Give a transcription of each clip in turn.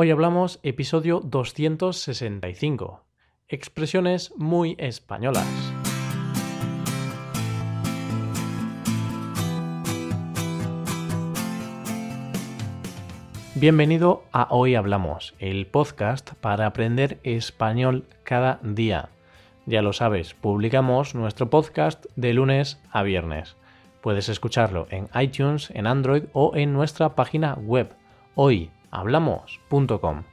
Hoy hablamos episodio 265. Expresiones muy españolas. Bienvenido a Hoy Hablamos, el podcast para aprender español cada día. Ya lo sabes, publicamos nuestro podcast de lunes a viernes. Puedes escucharlo en iTunes, en Android o en nuestra página web hoyhablamos.com.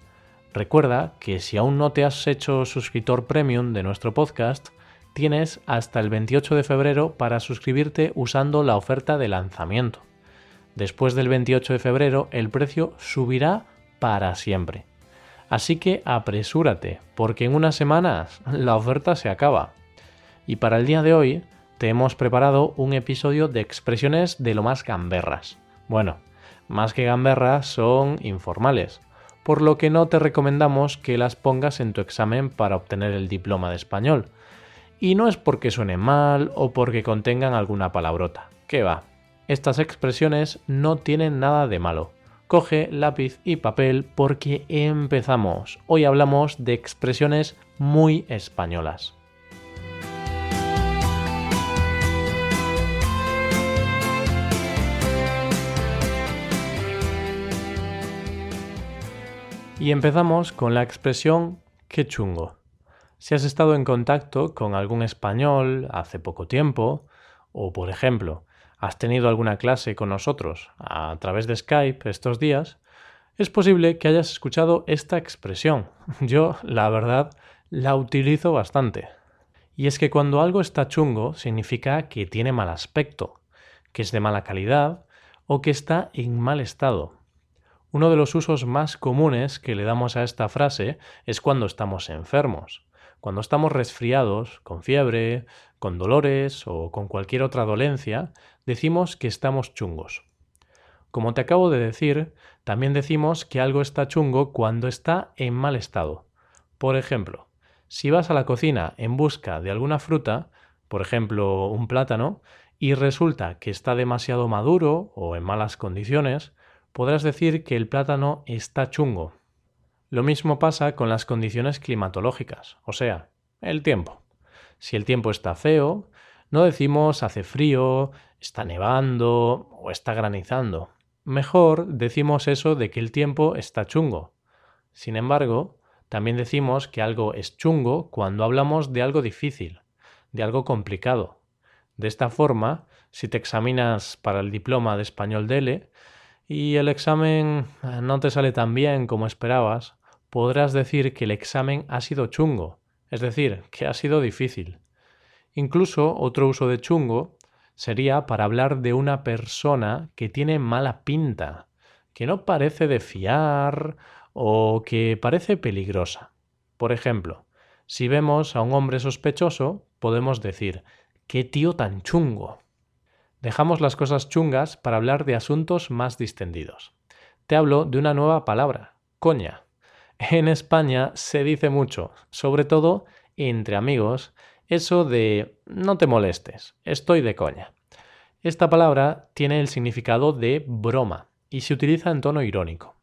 Recuerda que si aún no te has hecho suscriptor premium de nuestro podcast, tienes hasta el 28 de febrero para suscribirte usando la oferta de lanzamiento. Después del 28 de febrero el precio subirá para siempre. Así que apresúrate, porque en unas semanas la oferta se acaba. Y para el día de hoy te hemos preparado un episodio de expresiones de lo más gamberras. Bueno, más que gamberras son informales, por lo que no te recomendamos que las pongas en tu examen para obtener el diploma de español. Y no es porque suene mal o porque contengan alguna palabrota. ¿Qué va? Estas expresiones no tienen nada de malo. Coge lápiz y papel porque empezamos. Hoy hablamos de expresiones muy españolas. Y empezamos con la expresión qué chungo. Si has estado en contacto con algún español hace poco tiempo, o por ejemplo, has tenido alguna clase con nosotros a través de Skype estos días, es posible que hayas escuchado esta expresión. Yo, la verdad, la utilizo bastante. Y es que cuando algo está chungo significa que tiene mal aspecto, que es de mala calidad o que está en mal estado. Uno de los usos más comunes que le damos a esta frase es cuando estamos enfermos. Cuando estamos resfriados, con fiebre, con dolores o con cualquier otra dolencia, decimos que estamos chungos. Como te acabo de decir, también decimos que algo está chungo cuando está en mal estado. Por ejemplo, si vas a la cocina en busca de alguna fruta, por ejemplo un plátano, y resulta que está demasiado maduro o en malas condiciones, podrás decir que el plátano está chungo. Lo mismo pasa con las condiciones climatológicas, o sea, el tiempo. Si el tiempo está feo, no decimos hace frío, está nevando o está granizando. Mejor decimos eso de que el tiempo está chungo. Sin embargo, también decimos que algo es chungo cuando hablamos de algo difícil, de algo complicado. De esta forma, si te examinas para el diploma de español DELE y el examen no te sale tan bien como esperabas, podrás decir que el examen ha sido chungo, es decir, que ha sido difícil. Incluso otro uso de chungo sería para hablar de una persona que tiene mala pinta, que no parece de fiar o que parece peligrosa. Por ejemplo, si vemos a un hombre sospechoso, podemos decir, ¡qué tío tan chungo! Dejamos las cosas chungas para hablar de asuntos más distendidos. Te hablo de una nueva palabra, coña. En España se dice mucho, sobre todo entre amigos, eso de no te molestes, estoy de coña. Esta palabra tiene el significado de broma y se utiliza en tono irónico.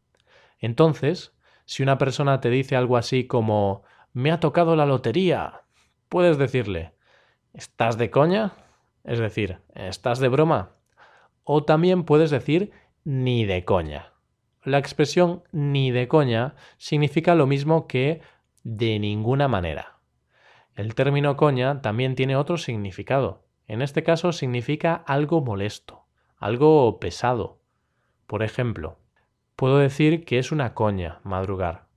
Entonces, si una persona te dice algo así como me ha tocado la lotería, puedes decirle ¿estás de coña? Es decir, ¿estás de broma? O también puedes decir ni de coña. La expresión ni de coña significa lo mismo que de ninguna manera. El término coña también tiene otro significado. En este caso significa algo molesto, algo pesado. Por ejemplo, puedo decir que es una coña madrugar.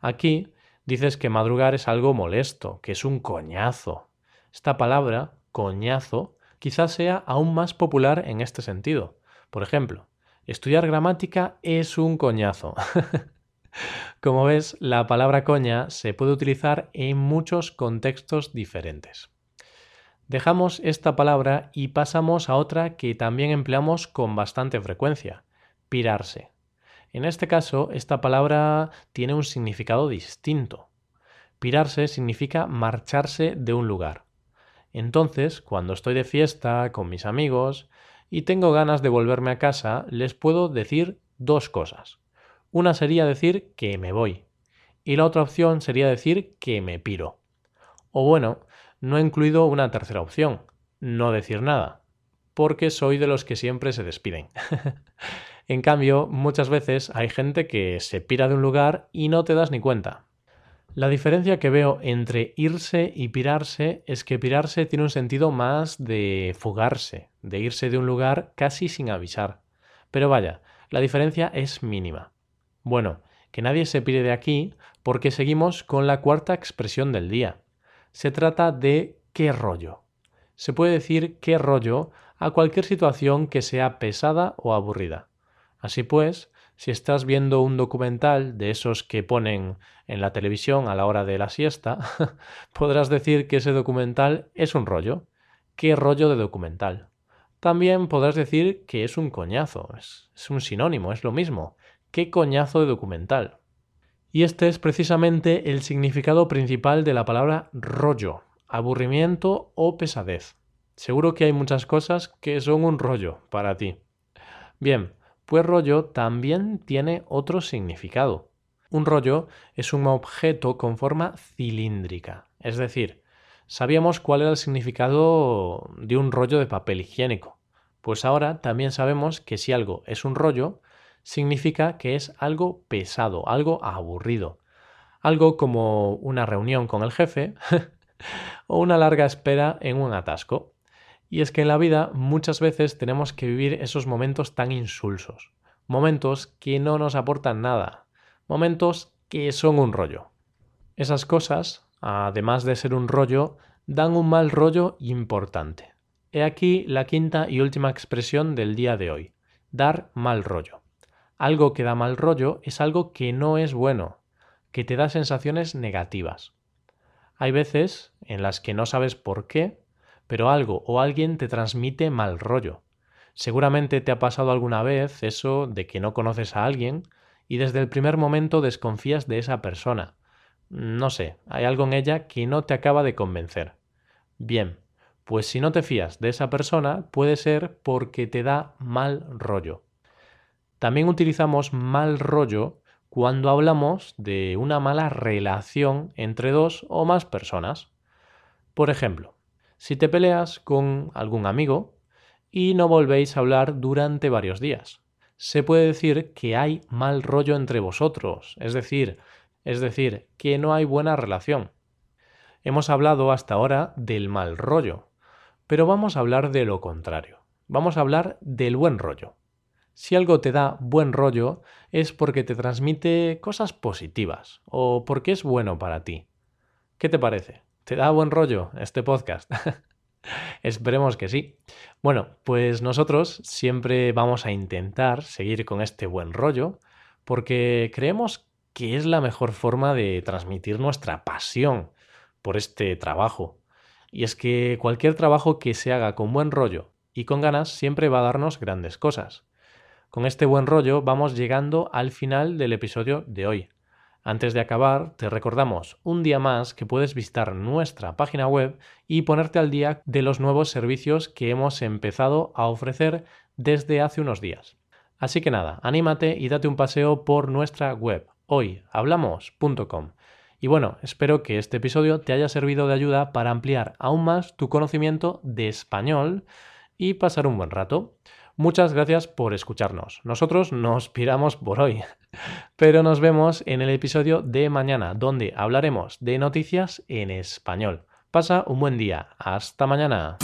Aquí dices que madrugar es algo molesto, que es un coñazo. Esta palabra, coñazo, quizás sea aún más popular en este sentido. Por ejemplo, Estudiar gramática es un coñazo. Como ves, la palabra coña se puede utilizar en muchos contextos diferentes. Dejamos esta palabra y pasamos a otra que también empleamos con bastante frecuencia, pirarse. En este caso, esta palabra tiene un significado distinto. Pirarse significa marcharse de un lugar. Entonces, cuando estoy de fiesta con mis amigos, y tengo ganas de volverme a casa, les puedo decir dos cosas. Una sería decir que me voy y la otra opción sería decir que me piro. O bueno, no he incluido una tercera opción, no decir nada, porque soy de los que siempre se despiden. en cambio, muchas veces hay gente que se pira de un lugar y no te das ni cuenta. La diferencia que veo entre irse y pirarse es que pirarse tiene un sentido más de fugarse, de irse de un lugar casi sin avisar. Pero vaya, la diferencia es mínima. Bueno, que nadie se pire de aquí porque seguimos con la cuarta expresión del día. Se trata de qué rollo. Se puede decir qué rollo a cualquier situación que sea pesada o aburrida. Así pues, si estás viendo un documental de esos que ponen en la televisión a la hora de la siesta, podrás decir que ese documental es un rollo. ¿Qué rollo de documental? También podrás decir que es un coñazo, es, un sinónimo, es lo mismo. ¿Qué coñazo de documental? Y este es precisamente el significado principal de la palabra rollo, aburrimiento o pesadez. Seguro que hay muchas cosas que son un rollo para ti. Bien, pues rollo también tiene otro significado. Un rollo es un objeto con forma cilíndrica, es decir, sabíamos cuál era el significado de un rollo de papel higiénico. Pues ahora también sabemos que si algo es un rollo, significa que es algo pesado, algo aburrido, algo como una reunión con el jefe o una larga espera en un atasco. Y es que en la vida muchas veces tenemos que vivir esos momentos tan insulsos, momentos que no nos aportan nada, momentos que son un rollo. Esas cosas, además de ser un rollo, dan un mal rollo importante. He aquí la quinta y última expresión del día de hoy, dar mal rollo. Algo que da mal rollo es algo que no es bueno, que te da sensaciones negativas. Hay veces en las que no sabes por qué, pero algo o alguien te transmite mal rollo. Seguramente te ha pasado alguna vez eso de que no conoces a alguien y desde el primer momento desconfías de esa persona. No sé, hay algo en ella que no te acaba de convencer. Bien, pues si no te fías de esa persona puede ser porque te da mal rollo. También utilizamos mal rollo cuando hablamos de una mala relación entre dos o más personas. Por ejemplo, si te peleas con algún amigo y no volvéis a hablar durante varios días. Se puede decir que hay mal rollo entre vosotros, es decir, es decir, que no hay buena relación. Hemos hablado hasta ahora del mal rollo, pero vamos a hablar de lo contrario. Vamos a hablar del buen rollo. Si algo te da buen rollo es porque te transmite cosas positivas o porque es bueno para ti. ¿Qué te parece? ¿Te da buen rollo este podcast? Esperemos que sí. Bueno, pues nosotros siempre vamos a intentar seguir con este buen rollo porque creemos que es la mejor forma de transmitir nuestra pasión por este trabajo. Y es que cualquier trabajo que se haga con buen rollo y con ganas siempre va a darnos grandes cosas. Con este buen rollo vamos llegando al final del episodio de hoy. Antes de acabar, te recordamos un día más que puedes visitar nuestra página web y ponerte al día de los nuevos servicios que hemos empezado a ofrecer desde hace unos días. Así que nada, anímate y date un paseo por nuestra web hoyhablamos.com. Y bueno, espero que este episodio te haya servido de ayuda para ampliar aún más tu conocimiento de español y pasar un buen rato. Muchas gracias por escucharnos. Nosotros nos piramos por hoy, pero nos vemos en el episodio de mañana, donde hablaremos de noticias en español. Pasa un buen día. Hasta mañana.